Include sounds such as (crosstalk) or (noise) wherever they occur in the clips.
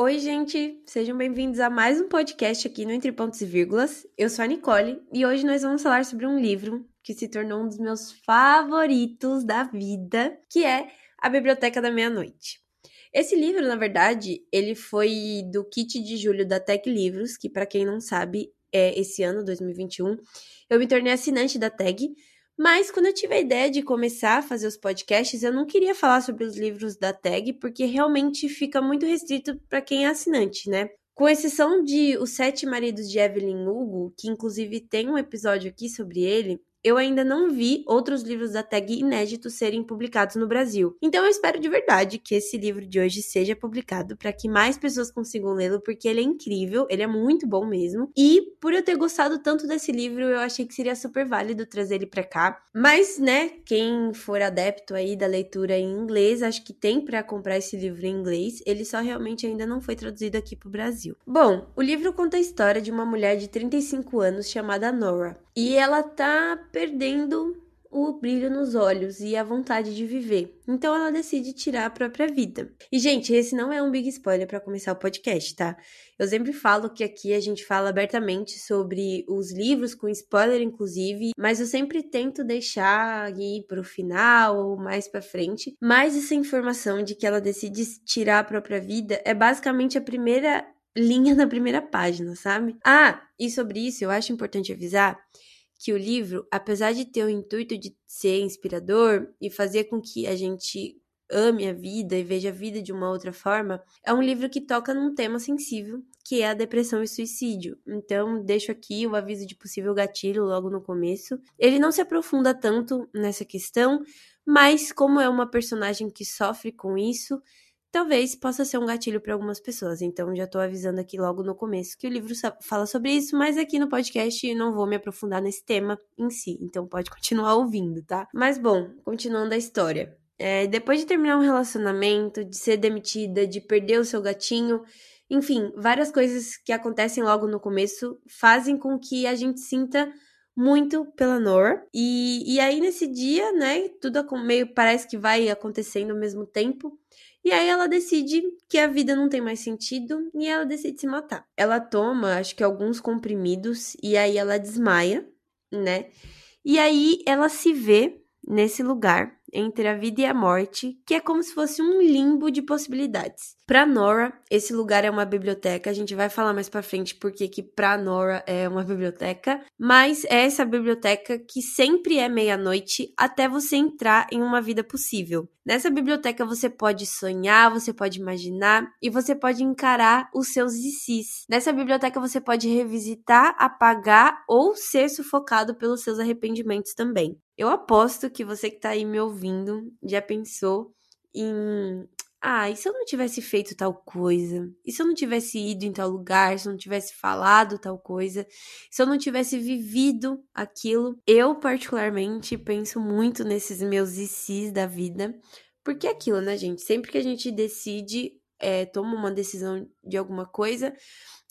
Oi, gente! Sejam bem-vindos a mais um podcast aqui no Entre Pontos e Vírgulas. Eu sou a Nicole e hoje nós vamos falar sobre um livro que se tornou um dos meus favoritos da vida, que é A Biblioteca da Meia-Noite. Esse livro, na verdade, ele foi do kit de julho da Tech Livros, que para quem não sabe, é esse ano, 2021, eu me tornei assinante da Tag, mas quando eu tive a ideia de começar a fazer os podcasts, eu não queria falar sobre os livros da Tag, porque realmente fica muito restrito para quem é assinante, né? Com exceção de Os Sete Maridos de Evelyn Hugo, que inclusive tem um episódio aqui sobre ele, eu ainda não vi outros livros da tag inéditos serem publicados no Brasil. Então eu espero de verdade que esse livro de hoje seja publicado para que mais pessoas consigam lê-lo, porque ele é incrível, ele é muito bom mesmo. E por eu ter gostado tanto desse livro, eu achei que seria super válido trazer ele para cá. Mas, né, quem for adepto aí da leitura em inglês, acho que tem para comprar esse livro em inglês. Ele só realmente ainda não foi traduzido aqui pro Brasil. Bom, o livro conta a história de uma mulher de 35 anos chamada Nora. E ela tá perdendo o brilho nos olhos e a vontade de viver. Então ela decide tirar a própria vida. E gente, esse não é um big spoiler para começar o podcast, tá? Eu sempre falo que aqui a gente fala abertamente sobre os livros com spoiler inclusive, mas eu sempre tento deixar aí pro final ou mais para frente. Mas essa informação de que ela decide tirar a própria vida é basicamente a primeira linha (laughs) na primeira página, sabe? Ah, e sobre isso eu acho importante avisar que o livro, apesar de ter o intuito de ser inspirador e fazer com que a gente ame a vida e veja a vida de uma outra forma, é um livro que toca num tema sensível, que é a depressão e suicídio. Então, deixo aqui o aviso de possível gatilho logo no começo. Ele não se aprofunda tanto nessa questão, mas como é uma personagem que sofre com isso, talvez possa ser um gatilho para algumas pessoas. Então, já estou avisando aqui logo no começo que o livro fala sobre isso, mas aqui no podcast não vou me aprofundar nesse tema em si. Então, pode (laughs) continuar ouvindo, tá? Mas, bom, continuando a história. É, depois de terminar um relacionamento, de ser demitida, de perder o seu gatinho, enfim, várias coisas que acontecem logo no começo fazem com que a gente sinta muito pela Nor. E, e aí, nesse dia, né, tudo meio parece que vai acontecendo ao mesmo tempo. E aí ela decide que a vida não tem mais sentido e ela decide se matar. Ela toma, acho que alguns comprimidos e aí ela desmaia, né? E aí ela se vê nesse lugar entre a vida e a morte, que é como se fosse um limbo de possibilidades. Para Nora, esse lugar é uma biblioteca. A gente vai falar mais para frente porque que para Nora é uma biblioteca, mas é essa biblioteca que sempre é meia-noite até você entrar em uma vida possível. Nessa biblioteca você pode sonhar, você pode imaginar e você pode encarar os seus ICs. Nessa biblioteca você pode revisitar, apagar ou ser sufocado pelos seus arrependimentos também. Eu aposto que você que tá aí me ouvindo já pensou em ah, e se eu não tivesse feito tal coisa? E se eu não tivesse ido em tal lugar? Se eu não tivesse falado tal coisa? Se eu não tivesse vivido aquilo? Eu, particularmente, penso muito nesses meus ICs da vida. Porque é aquilo, né, gente? Sempre que a gente decide, é, toma uma decisão de alguma coisa,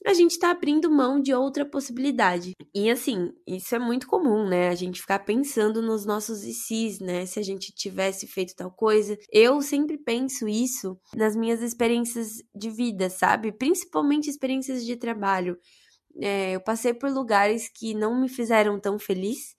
a gente está abrindo mão de outra possibilidade. E assim, isso é muito comum, né? A gente ficar pensando nos nossos ICs, né? Se a gente tivesse feito tal coisa. Eu sempre penso isso nas minhas experiências de vida, sabe? Principalmente experiências de trabalho. É, eu passei por lugares que não me fizeram tão feliz,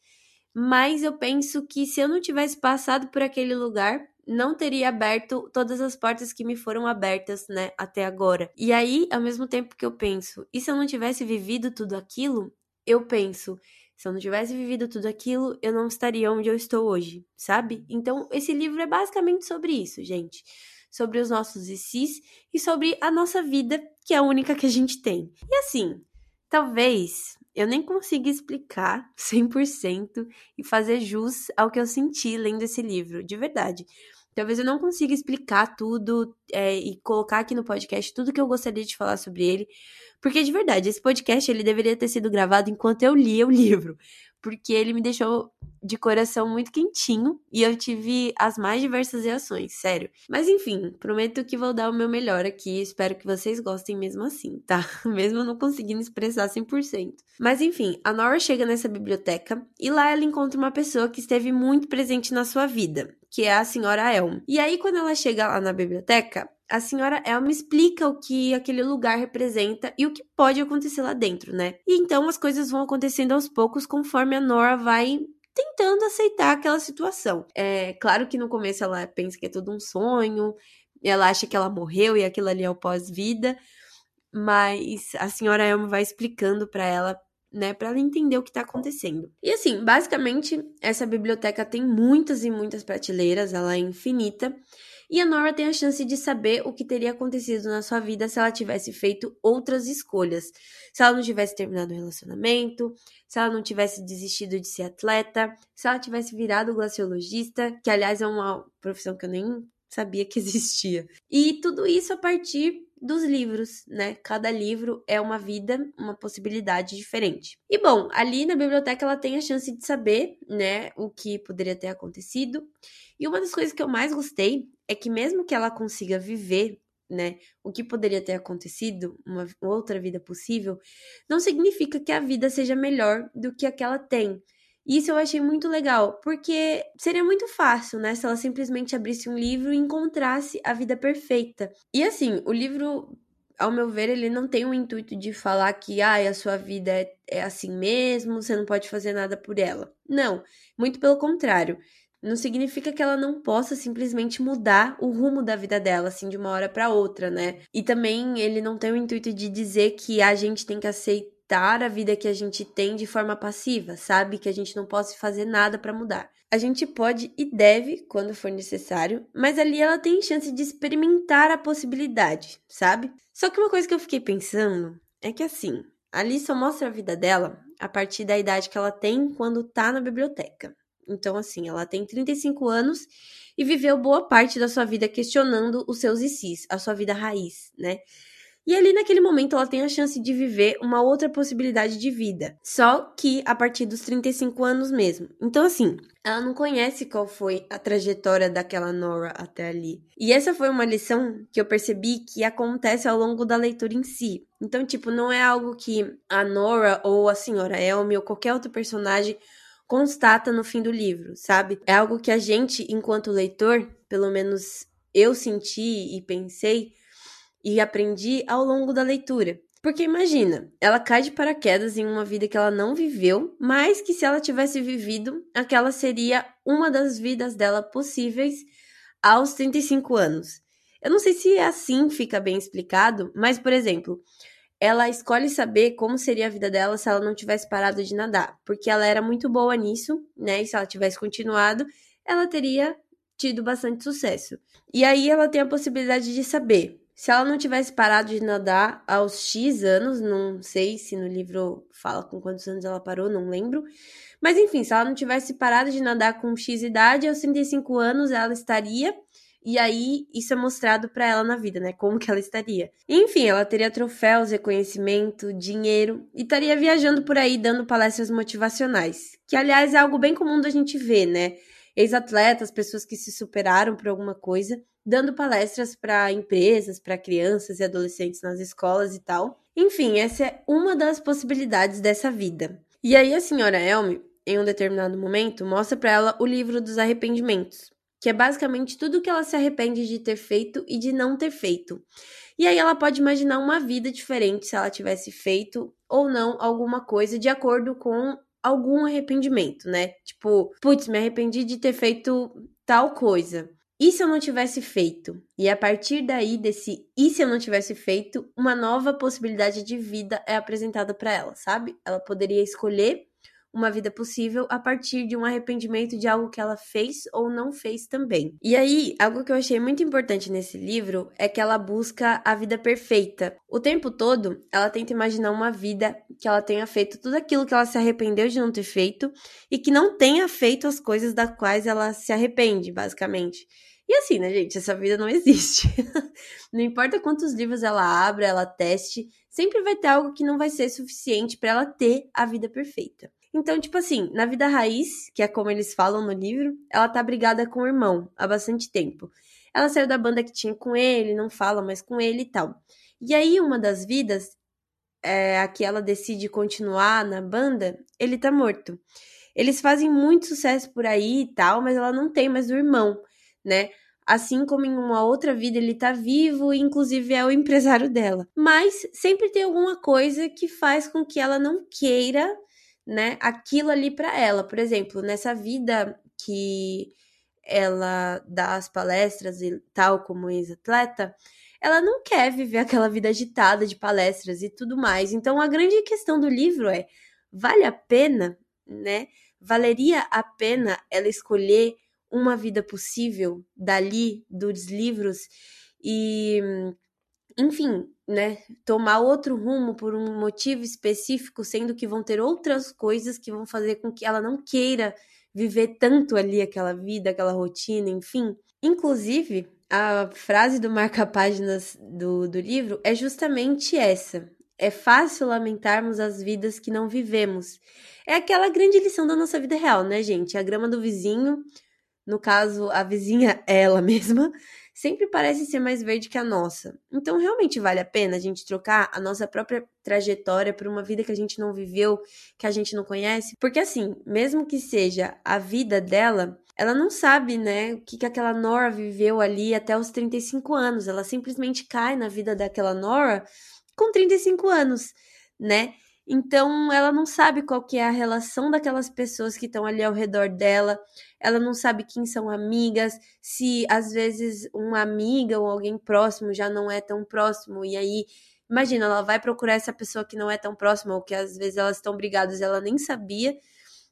mas eu penso que se eu não tivesse passado por aquele lugar, não teria aberto todas as portas que me foram abertas, né, até agora. E aí, ao mesmo tempo que eu penso, e se eu não tivesse vivido tudo aquilo, eu penso, se eu não tivesse vivido tudo aquilo, eu não estaria onde eu estou hoje, sabe? Então, esse livro é basicamente sobre isso, gente. Sobre os nossos ICs e sobre a nossa vida, que é a única que a gente tem. E assim, talvez eu nem consiga explicar (laughs) 100% e fazer jus ao que eu senti lendo esse livro, de verdade. Talvez eu não consiga explicar tudo é, e colocar aqui no podcast tudo que eu gostaria de falar sobre ele, porque de verdade, esse podcast ele deveria ter sido gravado enquanto eu lia o (laughs) livro porque ele me deixou de coração muito quentinho e eu tive as mais diversas reações, sério. Mas enfim, prometo que vou dar o meu melhor aqui, espero que vocês gostem mesmo assim, tá? (laughs) Mesmo não conseguindo expressar 100%. Mas enfim, a Nora chega nessa biblioteca e lá ela encontra uma pessoa que esteve muito presente na sua vida, que é a senhora Elm. E aí quando ela chega lá na biblioteca, a senhora Elma explica o que aquele lugar representa e o que pode acontecer lá dentro, né? E então as coisas vão acontecendo aos poucos conforme a Nora vai tentando aceitar aquela situação. É claro que no começo ela pensa que é tudo um sonho, ela acha que ela morreu e aquilo ali é o pós-vida, mas a senhora Elma vai explicando para ela né, para ela entender o que está acontecendo. E assim, basicamente, essa biblioteca tem muitas e muitas prateleiras, ela é infinita, e a Nora tem a chance de saber o que teria acontecido na sua vida se ela tivesse feito outras escolhas. Se ela não tivesse terminado o relacionamento, se ela não tivesse desistido de ser atleta, se ela tivesse virado glaciologista, que aliás é uma profissão que eu nem sabia que (laughs) existia. E tudo isso a partir dos livros, né? Cada livro é uma vida, uma possibilidade diferente. E bom, ali na biblioteca ela tem a chance de saber, né, o que poderia ter acontecido. E uma das coisas que eu mais gostei é que mesmo que ela consiga viver, né, o que poderia ter acontecido, uma outra vida possível, não significa que a vida seja melhor do que a que ela tem. Isso eu achei muito legal, porque seria muito fácil, né, se ela simplesmente abrisse um livro e encontrasse a vida perfeita. E assim, o livro, ao meu ver, ele não tem o intuito de falar que ah, a sua vida é, é assim mesmo, você não pode fazer nada por ela. Não, muito pelo contrário. Não significa que ela não possa simplesmente mudar o rumo da vida dela, assim, de uma hora para outra, né? E também ele não tem o intuito de dizer que a gente tem que aceitar aceitar a vida que a gente tem de forma passiva, sabe? Que a gente não possa fazer nada para mudar. A gente pode e deve quando for necessário, mas ali ela tem chance de experimentar a possibilidade, sabe? Só que uma coisa que eu fiquei pensando é que assim, ali só mostra a vida dela a partir da idade que ela tem quando tá na biblioteca. Então, assim, ela tem 35 anos e viveu boa parte da sua vida questionando os seus ICs, a sua vida raiz, né? E ali naquele momento ela tem a chance de viver uma outra possibilidade de vida, só que a partir dos 35 anos mesmo. Então assim, ela não conhece qual foi a trajetória daquela Nora até ali. E essa foi uma lição que eu percebi que acontece ao longo da leitura em si. Então, tipo, não é algo que a Nora ou a senhora Elme ou qualquer outro personagem constata no fim do livro, sabe? É algo que a gente, enquanto leitor, pelo menos eu senti e pensei, e aprendi ao longo da leitura. Porque imagina, ela cai de paraquedas em uma vida que ela não viveu, mas que se ela tivesse vivido, aquela seria uma das vidas dela possíveis aos 35 anos. Eu não sei se é assim fica bem explicado, mas por exemplo, ela escolhe saber como seria a vida dela se ela não tivesse parado de nadar, porque ela era muito boa nisso, né? E se ela tivesse continuado, ela teria tido bastante sucesso. E aí ela tem a possibilidade de saber se ela não tivesse parado de nadar aos X anos, não sei se no livro fala com quantos anos ela parou, não lembro. Mas enfim, se ela não tivesse parado de nadar com X idade, aos 35 anos ela estaria. E aí, isso é mostrado para ela na vida, né? Como que ela estaria. Enfim, ela teria troféus, reconhecimento, dinheiro e estaria viajando por aí dando palestras motivacionais. Que, aliás, é algo bem comum da gente ver, né? Ex-atletas, pessoas que se superaram por alguma coisa dando palestras para empresas, para crianças e adolescentes nas escolas e tal. Enfim, essa é uma das possibilidades dessa vida. E aí a senhora Elme, em um determinado momento, mostra para ela o livro dos arrependimentos, que é basicamente tudo que ela se arrepende de ter feito e de não ter feito. E aí ela pode imaginar uma vida diferente se ela tivesse feito ou não alguma coisa de acordo com algum arrependimento, né? Tipo, putz, me arrependi de ter feito tal coisa. E se eu não tivesse feito? E a partir daí, desse e se eu não tivesse feito, uma nova possibilidade de vida é apresentada para ela, sabe? Ela poderia escolher uma vida possível a partir de um arrependimento de algo que ela fez ou não fez também. E aí, algo que eu achei muito importante nesse livro é que ela busca a vida perfeita. O tempo todo, ela tenta imaginar uma vida que ela tenha feito tudo aquilo que ela se arrependeu de não ter feito e que não tenha feito as coisas das quais ela se arrepende, basicamente. E assim, né, gente? Essa vida não existe. (laughs) não importa quantos livros ela abra, ela teste, sempre vai ter algo que não vai ser suficiente para ela ter a vida perfeita. Então, tipo assim, na vida raiz, que é como eles falam no livro, ela tá brigada com o irmão há bastante tempo. Ela saiu da banda que tinha com ele, não fala mais com ele e tal. E aí, uma das vidas, é, a que ela decide continuar na banda, ele tá morto. Eles fazem muito sucesso por aí e tal, mas ela não tem mais o irmão né? assim como em uma outra vida ele tá vivo e inclusive é o empresário dela. Mas sempre tem alguma coisa que faz com que ela não queira, né, aquilo ali para ela. Por exemplo, nessa vida que ela dá as palestras e tal como ex-atleta, ela não quer viver (laughs) aquela vida agitada de palestras e tudo mais. Então a grande questão do livro é: vale a pena, né? Valeria a pena ela escolher uma vida possível dali dos livros e enfim, né, tomar outro rumo por um motivo específico, sendo que vão ter outras coisas que vão fazer com que ela não queira viver tanto ali aquela vida, aquela rotina, enfim. Inclusive, a frase do marca-páginas do, do livro é justamente essa. É fácil lamentarmos as vidas que não vivemos. É aquela grande lição da nossa vida real, né, gente? A grama do vizinho, no caso, a vizinha, (laughs) ela mesma, sempre parece ser mais verde que a nossa. Então, realmente vale a pena a gente trocar a nossa própria trajetória por uma vida que a gente não viveu, que a gente não conhece? Porque, assim, mesmo que seja a vida dela, ela não sabe, né, o que, que aquela Nora viveu ali até os 35 anos. Ela simplesmente cai na vida daquela Nora com 35 anos, né? Então, ela não sabe qual que é a relação daquelas pessoas que estão ali ao redor dela. Ela não sabe quem são amigas, se às vezes uma amiga ou alguém próximo já não é tão próximo e aí imagina, ela vai procurar essa pessoa que não é tão próxima ou que às vezes elas estão brigadas ela nem sabia,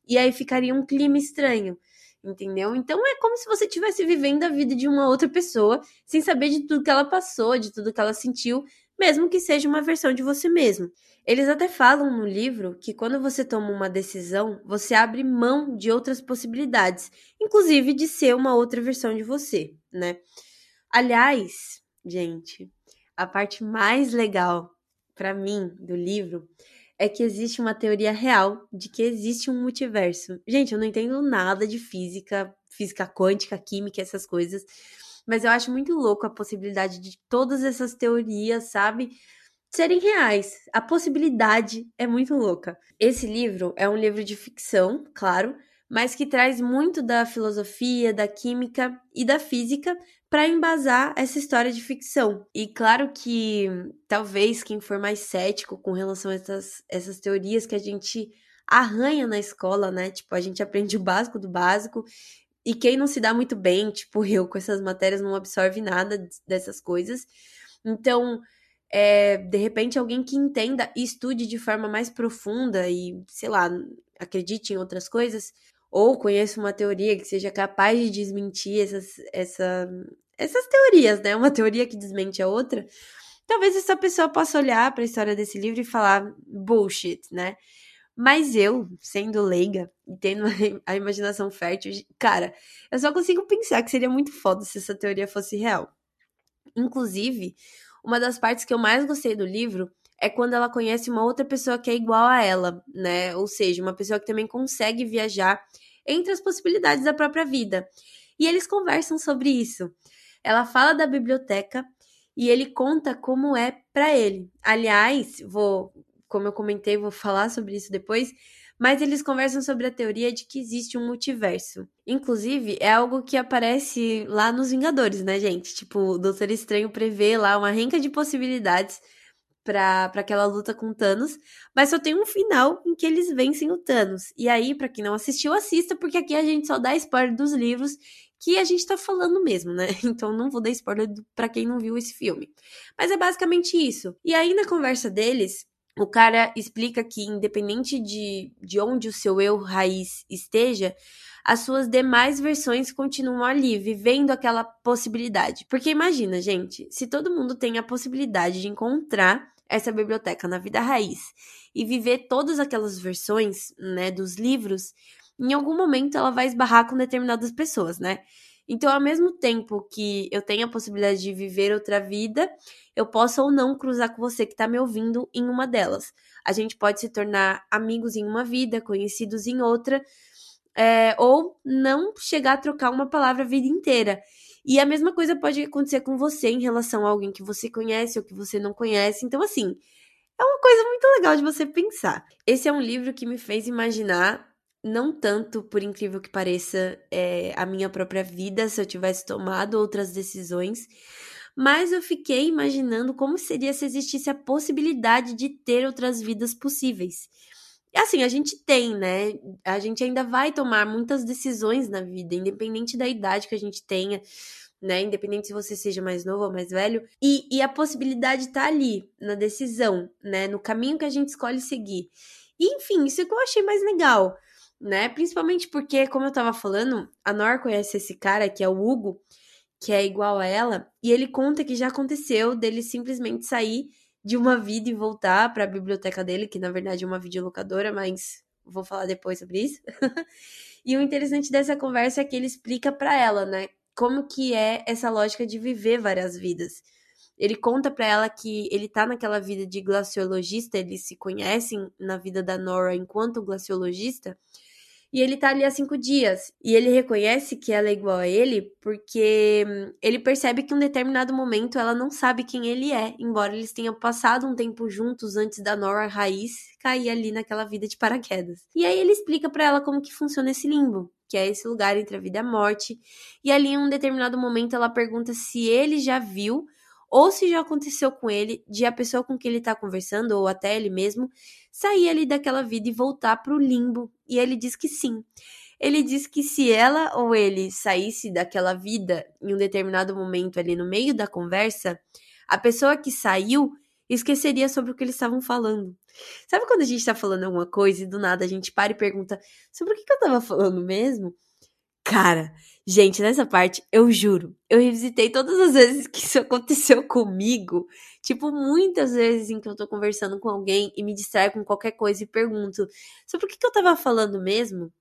e aí ficaria um clima estranho. Entendeu? Então é como se você estivesse vivendo a vida de uma outra pessoa, sem saber de tudo que ela passou, de tudo que ela sentiu, mesmo que seja uma versão de você mesmo. Eles até falam no livro que quando você toma uma decisão, você abre mão de outras possibilidades, inclusive de ser uma outra versão de você, né? Aliás, gente, a parte mais legal para mim do livro é que existe uma teoria real de que existe um multiverso. Gente, eu não entendo nada de física, física quântica, química, essas coisas, mas eu acho muito louco a possibilidade de todas essas teorias, sabe? Serem reais. A possibilidade é muito louca. Esse livro é um livro de ficção, claro, mas que traz muito da filosofia, da química e da física para embasar essa história de ficção. E claro que talvez quem for mais cético com relação a essas, essas teorias que a gente arranha na escola, né? Tipo, a gente aprende o básico do básico e quem não se dá muito bem, tipo (laughs) eu, com essas matérias, não absorve nada dessas coisas. Então, é, de repente, alguém que entenda e estude de forma mais profunda e, sei lá, acredite em outras coisas, ou conheça uma teoria que seja capaz de desmentir essas, essa, essas teorias, né? Uma teoria que desmente a outra. Talvez essa pessoa possa olhar para a história desse livro e falar bullshit, né? Mas eu, sendo leiga e tendo (laughs) a imaginação fértil, cara, eu só consigo pensar que seria muito foda se essa teoria fosse real. Inclusive, uma das partes que eu mais gostei do livro é quando ela conhece uma outra pessoa que é igual a ela, né? Ou seja, uma pessoa que também consegue viajar entre as possibilidades da própria vida. E eles conversam sobre isso. Ela fala da biblioteca e ele conta como é para ele. Aliás, vou como eu comentei, vou falar sobre isso depois, mas eles conversam sobre a teoria de que existe um multiverso. Inclusive, é algo que aparece lá nos Vingadores, né, gente? Tipo, o Doutor Estranho prevê lá uma renca de possibilidades para aquela luta com Thanos, mas só tem um final em que eles vencem o Thanos. E aí, para quem não assistiu, assista, porque aqui a gente só dá spoiler dos livros que a gente tá falando mesmo, né? (laughs) Então não vou dar spoiler para quem não viu esse filme. Mas é basicamente isso. E aí na conversa deles, o cara explica que, independente de, de onde o seu eu raiz esteja, as suas demais versões continuam ali, vivendo aquela possibilidade. Porque imagina, gente, se todo mundo tem a possibilidade de encontrar essa biblioteca na vida raiz e viver todas aquelas versões, né, dos livros, em algum momento ela vai esbarrar com determinadas pessoas, né? Então, ao mesmo tempo que eu tenho a possibilidade de viver outra vida, eu posso ou não cruzar com você que está me ouvindo em uma delas. A gente pode se tornar amigos em uma vida, conhecidos em outra, é, ou não chegar a trocar uma palavra a vida inteira. E a mesma coisa pode acontecer com você em relação a alguém que você conhece ou que você não conhece. Então, assim, é uma coisa muito legal de você pensar. Esse é um livro que me fez imaginar não tanto, por incrível que pareça, é, a minha própria vida se eu tivesse tomado outras decisões, mas eu fiquei imaginando como seria se existisse a possibilidade de ter outras vidas possíveis. E assim, a gente tem, né? A gente ainda vai tomar muitas decisões na vida, independente da idade que a gente tenha, né? Independente se você seja mais novo ou mais velho. E, e a possibilidade tá ali, na decisão, né? No caminho que a gente escolhe seguir. E, enfim, isso é que eu achei mais legal né? Principalmente porque, como eu tava falando, a Nor conhece esse cara, que é o Hugo, que é igual a ela, e ele conta que já aconteceu dele simplesmente sair de uma vida e voltar para a biblioteca dele, que na verdade é uma videolocadora, mas vou falar depois sobre isso. (laughs) e o interessante dessa conversa é que ele explica para ela, né, como que é essa lógica de viver várias vidas. Ele conta para ela que ele tá naquela vida de glaciologista, eles se conhecem na vida da Nora enquanto glaciologista, e ele tá ali há cinco dias. E ele reconhece que ela é igual a ele porque hum, ele percebe que em um determinado momento ela não sabe quem ele é, embora eles tenham passado um tempo juntos antes da Nora Raiz cair ali naquela vida de paraquedas. E aí ele explica para ela como que funciona esse limbo, que é esse lugar entre a vida e a morte. E ali em um determinado momento ela pergunta se ele já viu ou se já aconteceu com ele de a pessoa com quem ele tá conversando, ou até ele mesmo, sair ali daquela vida e voltar pro limbo. E ele diz que sim. Ele diz que se ela ou ele saísse daquela vida em um determinado momento ali no meio da conversa, a pessoa que saiu esqueceria sobre o que eles estavam falando. Sabe quando a gente tá falando alguma coisa e do nada a gente para e pergunta sobre o que, que eu tava falando mesmo? Cara, gente, nessa parte, eu juro, eu revisitei todas as vezes que isso (laughs) aconteceu comigo. Tipo, muitas vezes em que eu tô conversando com alguém e me distraio com qualquer coisa e pergunto sobre o que, que eu tava falando mesmo.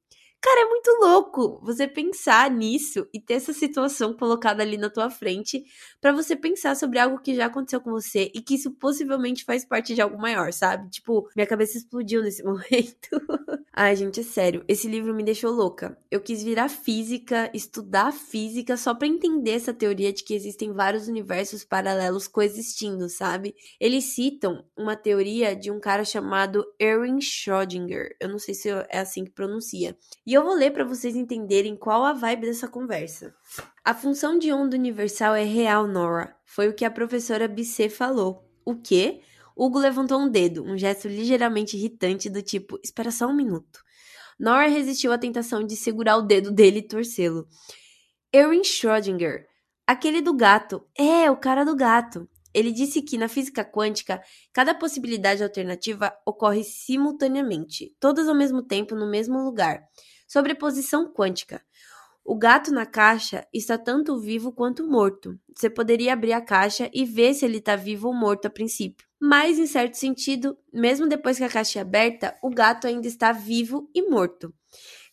Cara, é muito louco você pensar nisso e ter essa situação colocada ali na tua frente para você pensar sobre algo que já aconteceu com você e que isso possivelmente faz parte de algo maior, sabe? Tipo, minha cabeça explodiu nesse (laughs) momento. Ai, gente, é sério, esse livro me deixou louca. Eu quis virar física, estudar física só para entender essa teoria de que existem vários universos paralelos coexistindo, sabe? Eles citam uma teoria de um cara chamado Erwin Schrödinger. Eu não sei se é assim que pronuncia. E eu vou ler para vocês entenderem qual a vibe dessa conversa. A função de onda universal é real, Nora. Foi o que a professora Bisset falou. O quê? Hugo levantou um dedo, um gesto ligeiramente irritante do tipo: Espera só um minuto. Nora resistiu à tentação de segurar o dedo dele e torcê-lo. Erwin Schrödinger. Aquele do gato. É, o cara do gato. Ele disse que na física quântica, cada possibilidade alternativa ocorre simultaneamente, todas ao mesmo tempo no mesmo lugar. Sobreposição quântica. O gato na caixa está tanto vivo quanto morto. Você poderia abrir a caixa e ver se ele está vivo ou morto a princípio. Mas, em certo sentido, mesmo depois que a caixa é aberta, o gato ainda está vivo e morto.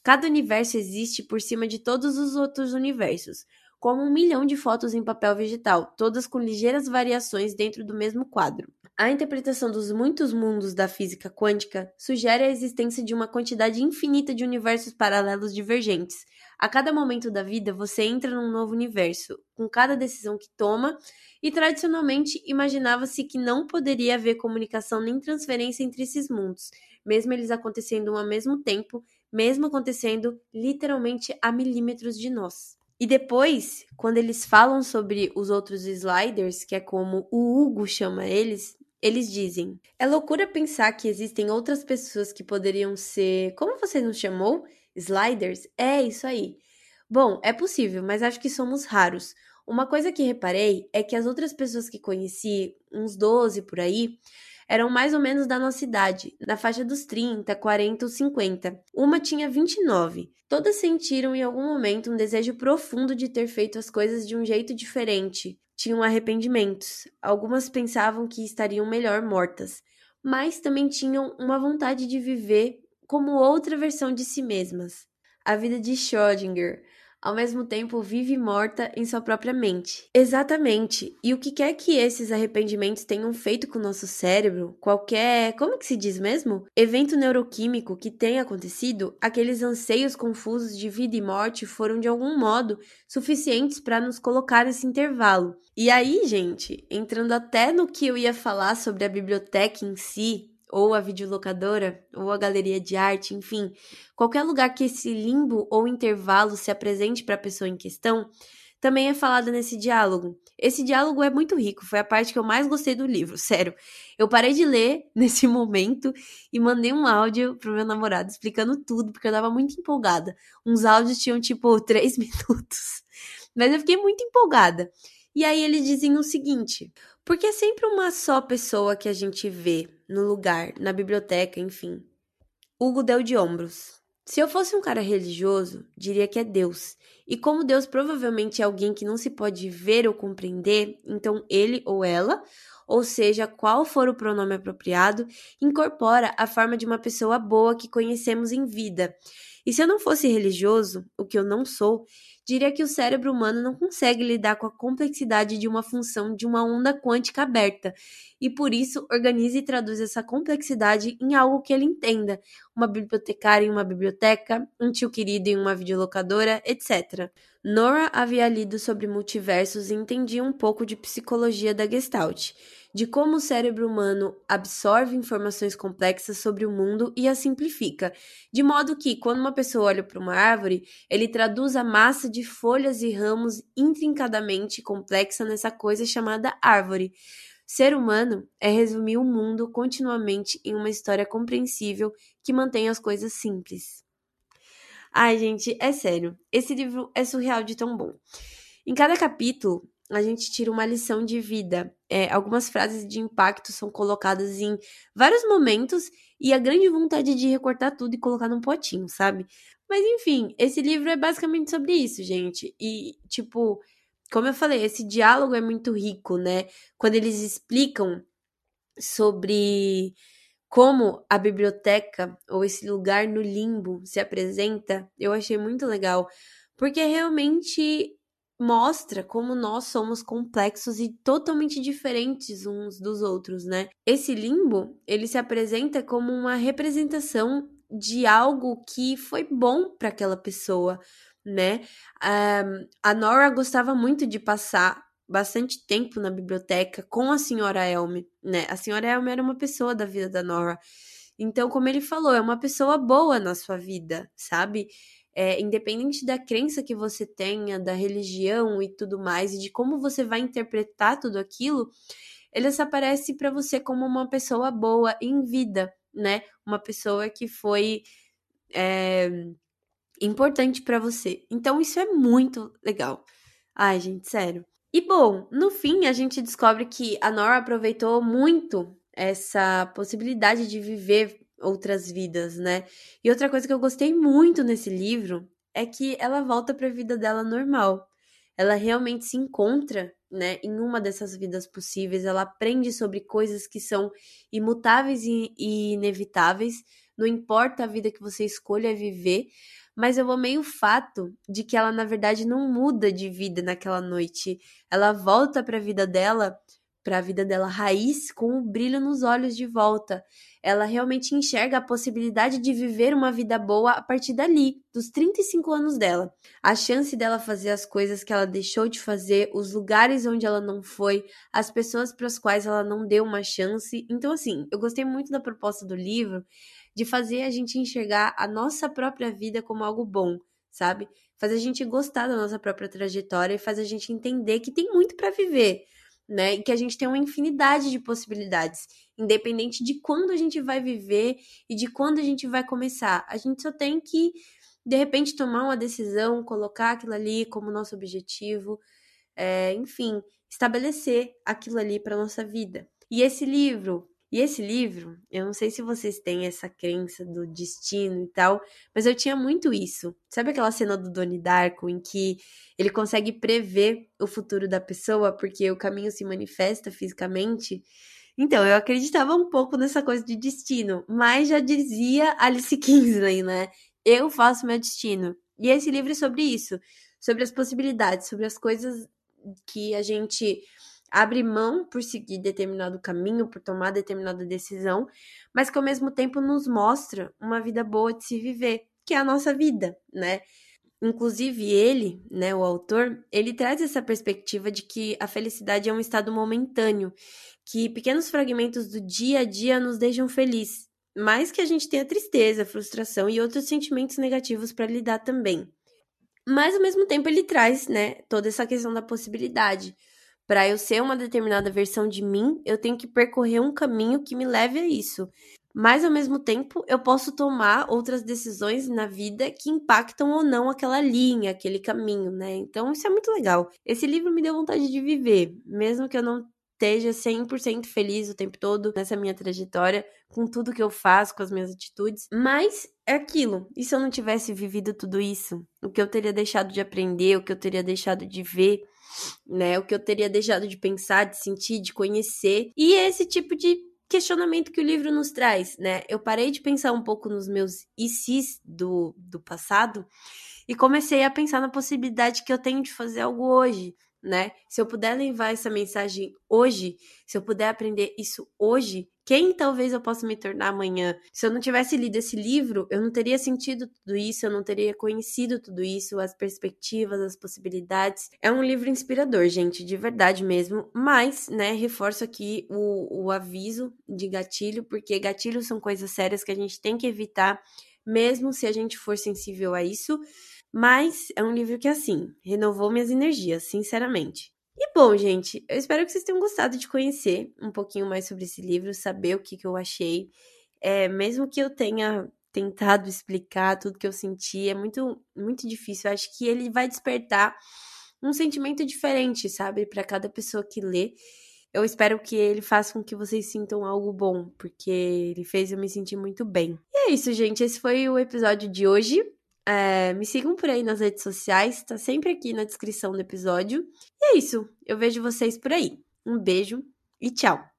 Cada universo existe por cima de todos os outros universos, como um milhão de fotos em papel vegetal, todas com ligeiras variações dentro do mesmo quadro. A interpretação dos muitos mundos da física quântica sugere a existência de uma quantidade infinita de universos paralelos divergentes. A cada momento da vida, você entra num novo universo, com cada decisão que toma, e tradicionalmente imaginava-se que não poderia haver comunicação nem transferência entre esses mundos, mesmo eles acontecendo ao mesmo tempo, mesmo acontecendo literalmente a milímetros de nós. E depois, quando eles falam sobre os outros sliders, que é como o Hugo chama eles, eles dizem: É loucura pensar que existem outras pessoas que poderiam ser. Como você nos chamou? Sliders? É isso aí. Bom, é possível, mas acho que somos raros. Uma coisa que reparei é que as outras pessoas que conheci, uns 12 por aí, eram mais ou menos da nossa idade, na faixa dos 30, 40 ou 50. Uma tinha 29. Todas sentiram em algum momento um desejo profundo de ter feito as coisas de um jeito diferente. Tinham arrependimentos. Algumas pensavam que estariam melhor mortas, mas também tinham uma vontade de viver como outra versão de si mesmas. A vida de Schrödinger, ao mesmo tempo vive morta em sua própria mente. Exatamente. E o que quer que esses arrependimentos tenham feito com o nosso cérebro, qualquer, como que se diz mesmo? Evento neuroquímico que tenha acontecido, aqueles anseios confusos de vida e morte foram de algum modo suficientes para nos colocar nesse intervalo. E aí, gente, entrando até no que eu ia falar sobre a biblioteca em si, ou a videolocadora, ou a galeria de arte, enfim, qualquer lugar que esse limbo ou intervalo se apresente para a pessoa em questão, também é falada nesse diálogo. Esse diálogo é muito rico, foi a parte que eu mais gostei do livro, (laughs) sério. Eu parei de ler (laughs) nesse momento e mandei um áudio pro meu namorado explicando tudo, porque eu tava muito empolgada. Uns áudios tinham tipo (laughs) três minutos, mas eu fiquei muito empolgada. E aí eles diziam o seguinte: porque é sempre uma só pessoa que a gente vê no lugar, na biblioteca, enfim. Hugo deu de ombros. Se eu fosse um cara religioso, diria que é Deus. E como Deus provavelmente é alguém que não se pode ver ou compreender, então ele ou ela, ou seja, qual for o pronome apropriado, incorpora a forma de uma pessoa boa que conhecemos em vida. E se eu não fosse religioso, o que eu não sou, diria que o cérebro humano não consegue lidar com a complexidade de uma função de uma onda quântica aberta, e por isso organiza e traduz essa complexidade em algo que ele entenda, uma bibliotecária em uma biblioteca, um tio querido em uma videolocadora, etc. Nora havia lido sobre multiversos e entendia um pouco de psicologia da Gestalt de como o cérebro humano absorve informações complexas sobre o mundo e as simplifica, de modo que, quando uma pessoa olha para uma árvore, ele traduz a massa de folhas e ramos intrincadamente complexa nessa coisa chamada árvore. Ser humano é resumir o mundo continuamente em uma história compreensível que mantém as coisas simples. Ai, gente, é sério, esse livro é surreal de tão bom. Em cada capítulo, a gente tira uma lição de vida. É, algumas frases de impacto são colocadas em vários momentos e a grande vontade de recortar tudo e colocar num potinho, sabe? Mas enfim, esse livro é basicamente sobre isso, gente. E, tipo, como eu falei, esse diálogo é muito rico, né? Quando eles explicam sobre como a biblioteca ou esse lugar no limbo se apresenta, eu achei muito legal. Porque realmente mostra como nós somos complexos e totalmente diferentes uns dos outros, né? Esse limbo, ele se apresenta como uma representação de algo que foi bom para aquela pessoa, né? Um, a Nora gostava muito de passar bastante tempo na biblioteca com a senhora Elme, né? A senhora Elme era uma pessoa da vida da Nora. Então, como ele falou, é uma pessoa boa na sua vida, sabe? é, independente da crença que você tenha, da religião e tudo mais, e de como você vai interpretar tudo aquilo, ele se aparece para você como uma pessoa boa em vida, né? Uma pessoa que foi é, importante para você. Então, isso é muito legal. Ai, gente, sério. E bom, no fim, a gente descobre que a Nora aproveitou muito essa possibilidade de viver outras vidas, né? E outra coisa que eu gostei muito nesse livro é que ela volta para a vida dela normal. Ela realmente se encontra, né, em uma dessas vidas possíveis, ela aprende sobre coisas que são imutáveis e, inevitáveis, não importa a vida que você escolha viver, mas eu amei o fato de que ela na verdade não muda de vida naquela noite. Ela volta para a vida dela para a vida dela raiz com o brilho nos olhos de volta. Ela realmente enxerga a possibilidade de viver uma vida boa a partir dali, dos 35 anos dela. A chance dela fazer as coisas que ela deixou de fazer, os lugares onde ela não foi, as pessoas para as quais ela não deu uma chance. Então, assim, eu gostei muito da proposta do livro de fazer a gente enxergar a nossa própria vida como algo bom, sabe? Faz a gente gostar da nossa própria trajetória e faz a gente entender que tem muito para viver né? E que a gente tem uma infinidade de possibilidades, independente de quando a gente vai viver e de quando a gente vai começar. A gente só tem que, de repente, tomar uma decisão, colocar aquilo ali como nosso objetivo, é, enfim, estabelecer aquilo ali para nossa vida. E esse livro, e esse livro, eu não sei se vocês têm essa crença do destino e tal, mas eu tinha muito isso. Sabe aquela cena do Donnie Darko em que ele consegue prever o futuro da pessoa porque o caminho se manifesta fisicamente? Então, eu acreditava um pouco nessa coisa de destino, mas já dizia Alice (laughs) Kingsley, né? Eu faço meu destino. E esse livro é sobre isso, sobre as possibilidades, sobre as coisas que a gente abre mão por seguir determinado caminho, por tomar determinada decisão, mas que ao mesmo tempo nos mostra uma vida boa de se viver, que é a nossa vida, né? Inclusive ele, né, o autor, ele traz essa perspectiva de que a felicidade é um estado momentâneo, que pequenos fragmentos do dia a dia nos deixam felizes, mas que a gente tenha tristeza, frustração e outros sentimentos negativos para lidar também. Mas ao mesmo tempo ele traz, né, toda essa questão da possibilidade. Para eu ser uma determinada versão de mim, eu tenho que percorrer um caminho que me leve a isso. Mas ao mesmo tempo, eu posso tomar outras decisões na vida que impactam ou não aquela linha, aquele caminho, né? Então isso é muito legal. Esse livro me deu vontade de viver, mesmo que eu não esteja 100% feliz o tempo todo nessa minha trajetória, com tudo que eu faço, com as minhas atitudes. Mas é aquilo. E se eu não tivesse vivido tudo isso? O que eu teria deixado de aprender, o que eu teria deixado de ver, né? O que eu teria deixado de pensar, de sentir, de conhecer. E esse tipo de questionamento que o livro nos traz, né? Eu parei de pensar um pouco nos meus se's do, do passado e comecei a pensar na possibilidade que eu tenho de fazer algo hoje, né? Se eu puder levar essa mensagem hoje, se eu puder aprender isso hoje, quem talvez eu possa me tornar amanhã? Se eu não tivesse lido esse livro, eu não teria sentido tudo isso, eu não teria conhecido tudo isso, as perspectivas, as possibilidades. É um livro inspirador, gente, de verdade mesmo. Mas, né, reforço aqui o, o aviso de gatilho, porque gatilhos são coisas sérias que a gente tem que evitar, mesmo se a gente for sensível a isso. Mas é um livro que, assim, renovou minhas energias, sinceramente. E bom, gente, eu espero que vocês tenham gostado de conhecer um pouquinho mais sobre esse livro, saber o que, que eu achei. É, mesmo que eu tenha tentado explicar tudo que eu senti, é muito, muito difícil. Eu acho que ele vai despertar um sentimento diferente, sabe, para cada pessoa que lê. Eu espero que ele faça com que vocês sintam algo bom, porque ele fez eu me sentir muito bem. E é isso, gente. Esse foi o episódio de hoje. É, me sigam por aí nas redes sociais, tá sempre aqui na descrição do episódio. E é isso, eu vejo vocês por aí. Um beijo e tchau!